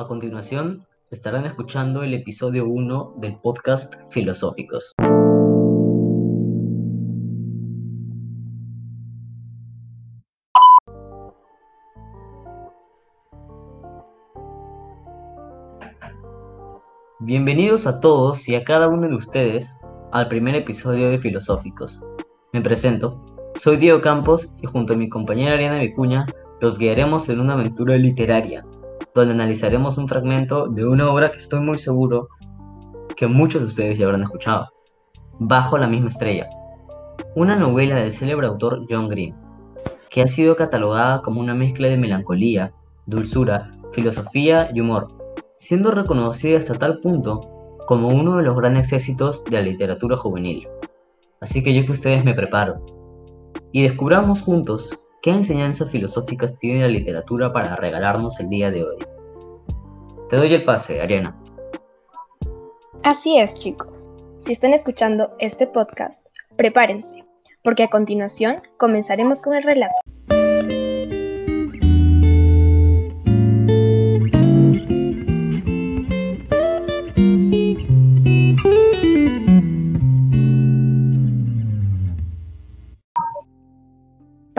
A continuación, estarán escuchando el episodio 1 del podcast Filosóficos. Bienvenidos a todos y a cada uno de ustedes al primer episodio de Filosóficos. Me presento, soy Diego Campos y junto a mi compañera Ariana Vicuña los guiaremos en una aventura literaria, donde analizaremos un fragmento de una obra que estoy muy seguro que muchos de ustedes ya habrán escuchado, Bajo la misma estrella, una novela del célebre autor John Green, que ha sido catalogada como una mezcla de melancolía, dulzura, filosofía y humor, siendo reconocida hasta tal punto como uno de los grandes éxitos de la literatura juvenil. Así que yo que ustedes me preparo y descubramos juntos qué enseñanzas filosóficas tiene la literatura para regalarnos el día de hoy. Te doy el pase, Ariana. Así es, chicos. Si están escuchando este podcast, prepárense, porque a continuación comenzaremos con el relato.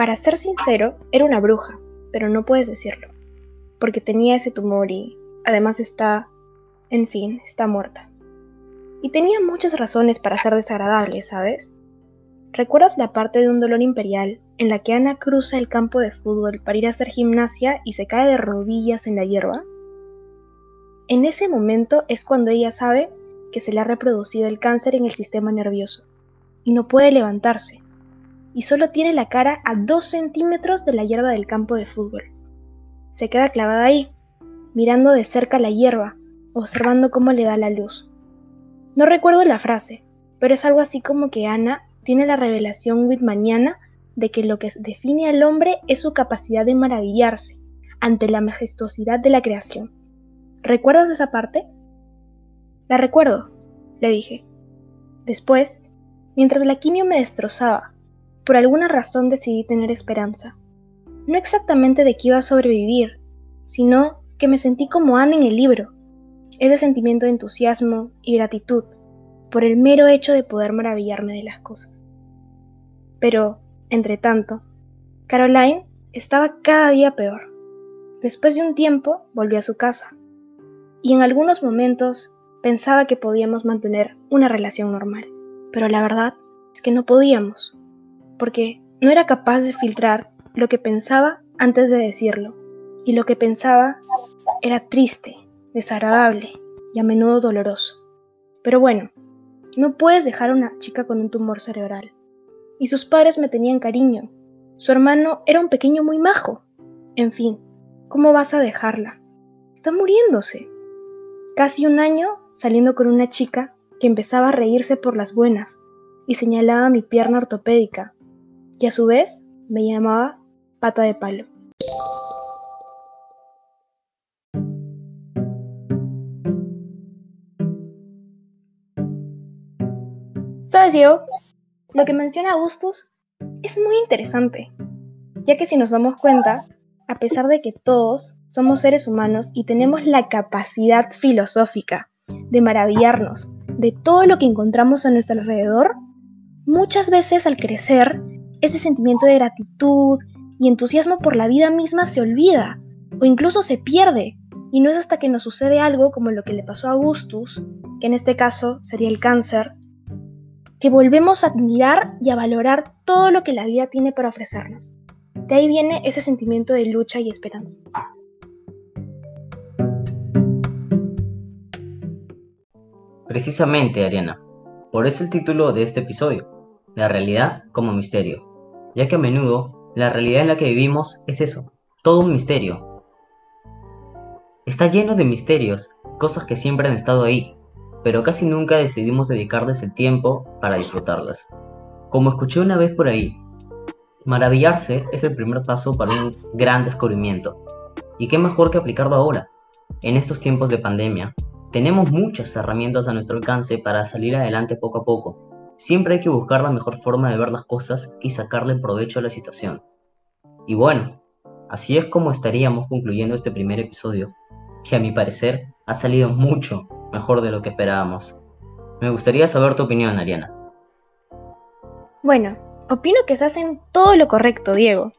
Para ser sincero, era una bruja, pero no puedes decirlo, porque tenía ese tumor y además está, en fin, está muerta. Y tenía muchas razones para ser desagradable, ¿sabes? ¿Recuerdas la parte de un dolor imperial en la que Ana cruza el campo de fútbol para ir a hacer gimnasia y se cae de rodillas en la hierba? En ese momento es cuando ella sabe que se le ha reproducido el cáncer en el sistema nervioso y no puede levantarse y solo tiene la cara a dos centímetros de la hierba del campo de fútbol. Se queda clavada ahí, mirando de cerca la hierba, observando cómo le da la luz. No recuerdo la frase, pero es algo así como que Ana tiene la revelación whitmaniana de que lo que define al hombre es su capacidad de maravillarse ante la majestuosidad de la creación. ¿Recuerdas esa parte? La recuerdo, le dije. Después, mientras la quimio me destrozaba por alguna razón decidí tener esperanza. No exactamente de que iba a sobrevivir, sino que me sentí como Ana en el libro, ese sentimiento de entusiasmo y gratitud por el mero hecho de poder maravillarme de las cosas. Pero, entre tanto, Caroline estaba cada día peor. Después de un tiempo volvió a su casa, y en algunos momentos pensaba que podíamos mantener una relación normal, pero la verdad es que no podíamos porque no era capaz de filtrar lo que pensaba antes de decirlo, y lo que pensaba era triste, desagradable y a menudo doloroso. Pero bueno, no puedes dejar a una chica con un tumor cerebral. Y sus padres me tenían cariño. Su hermano era un pequeño muy majo. En fin, ¿cómo vas a dejarla? Está muriéndose. Casi un año saliendo con una chica que empezaba a reírse por las buenas y señalaba mi pierna ortopédica y a su vez me llamaba pata de palo. ¿Sabes, Diego? Lo que menciona Augustus es muy interesante, ya que si nos damos cuenta, a pesar de que todos somos seres humanos y tenemos la capacidad filosófica de maravillarnos de todo lo que encontramos a nuestro alrededor, muchas veces al crecer ese sentimiento de gratitud y entusiasmo por la vida misma se olvida o incluso se pierde. Y no es hasta que nos sucede algo como lo que le pasó a Augustus, que en este caso sería el cáncer, que volvemos a admirar y a valorar todo lo que la vida tiene para ofrecernos. De ahí viene ese sentimiento de lucha y esperanza. Precisamente, Ariana. Por eso el título de este episodio, La realidad como misterio ya que a menudo la realidad en la que vivimos es eso, todo un misterio. Está lleno de misterios, cosas que siempre han estado ahí, pero casi nunca decidimos dedicarles el tiempo para disfrutarlas. Como escuché una vez por ahí, maravillarse es el primer paso para un gran descubrimiento. ¿Y qué mejor que aplicarlo ahora? En estos tiempos de pandemia, tenemos muchas herramientas a nuestro alcance para salir adelante poco a poco, Siempre hay que buscar la mejor forma de ver las cosas y sacarle provecho a la situación. Y bueno, así es como estaríamos concluyendo este primer episodio, que a mi parecer ha salido mucho mejor de lo que esperábamos. Me gustaría saber tu opinión, Ariana. Bueno, opino que se hacen todo lo correcto, Diego.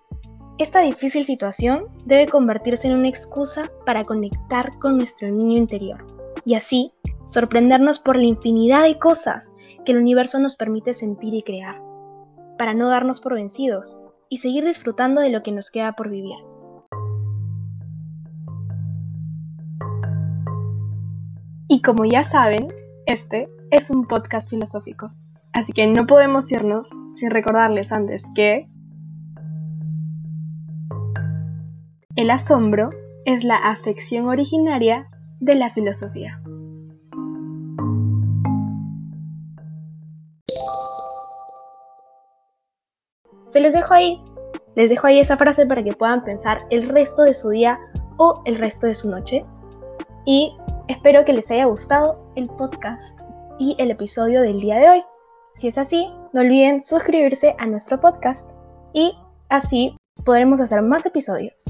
Esta difícil situación debe convertirse en una excusa para conectar con nuestro niño interior y así sorprendernos por la infinidad de cosas que el universo nos permite sentir y crear, para no darnos por vencidos y seguir disfrutando de lo que nos queda por vivir. Y como ya saben, este es un podcast filosófico, así que no podemos irnos sin recordarles antes que El asombro es la afección originaria de la filosofía. Se les dejo ahí, les dejo ahí esa frase para que puedan pensar el resto de su día o el resto de su noche. Y espero que les haya gustado el podcast y el episodio del día de hoy. Si es así, no olviden suscribirse a nuestro podcast y así podremos hacer más episodios.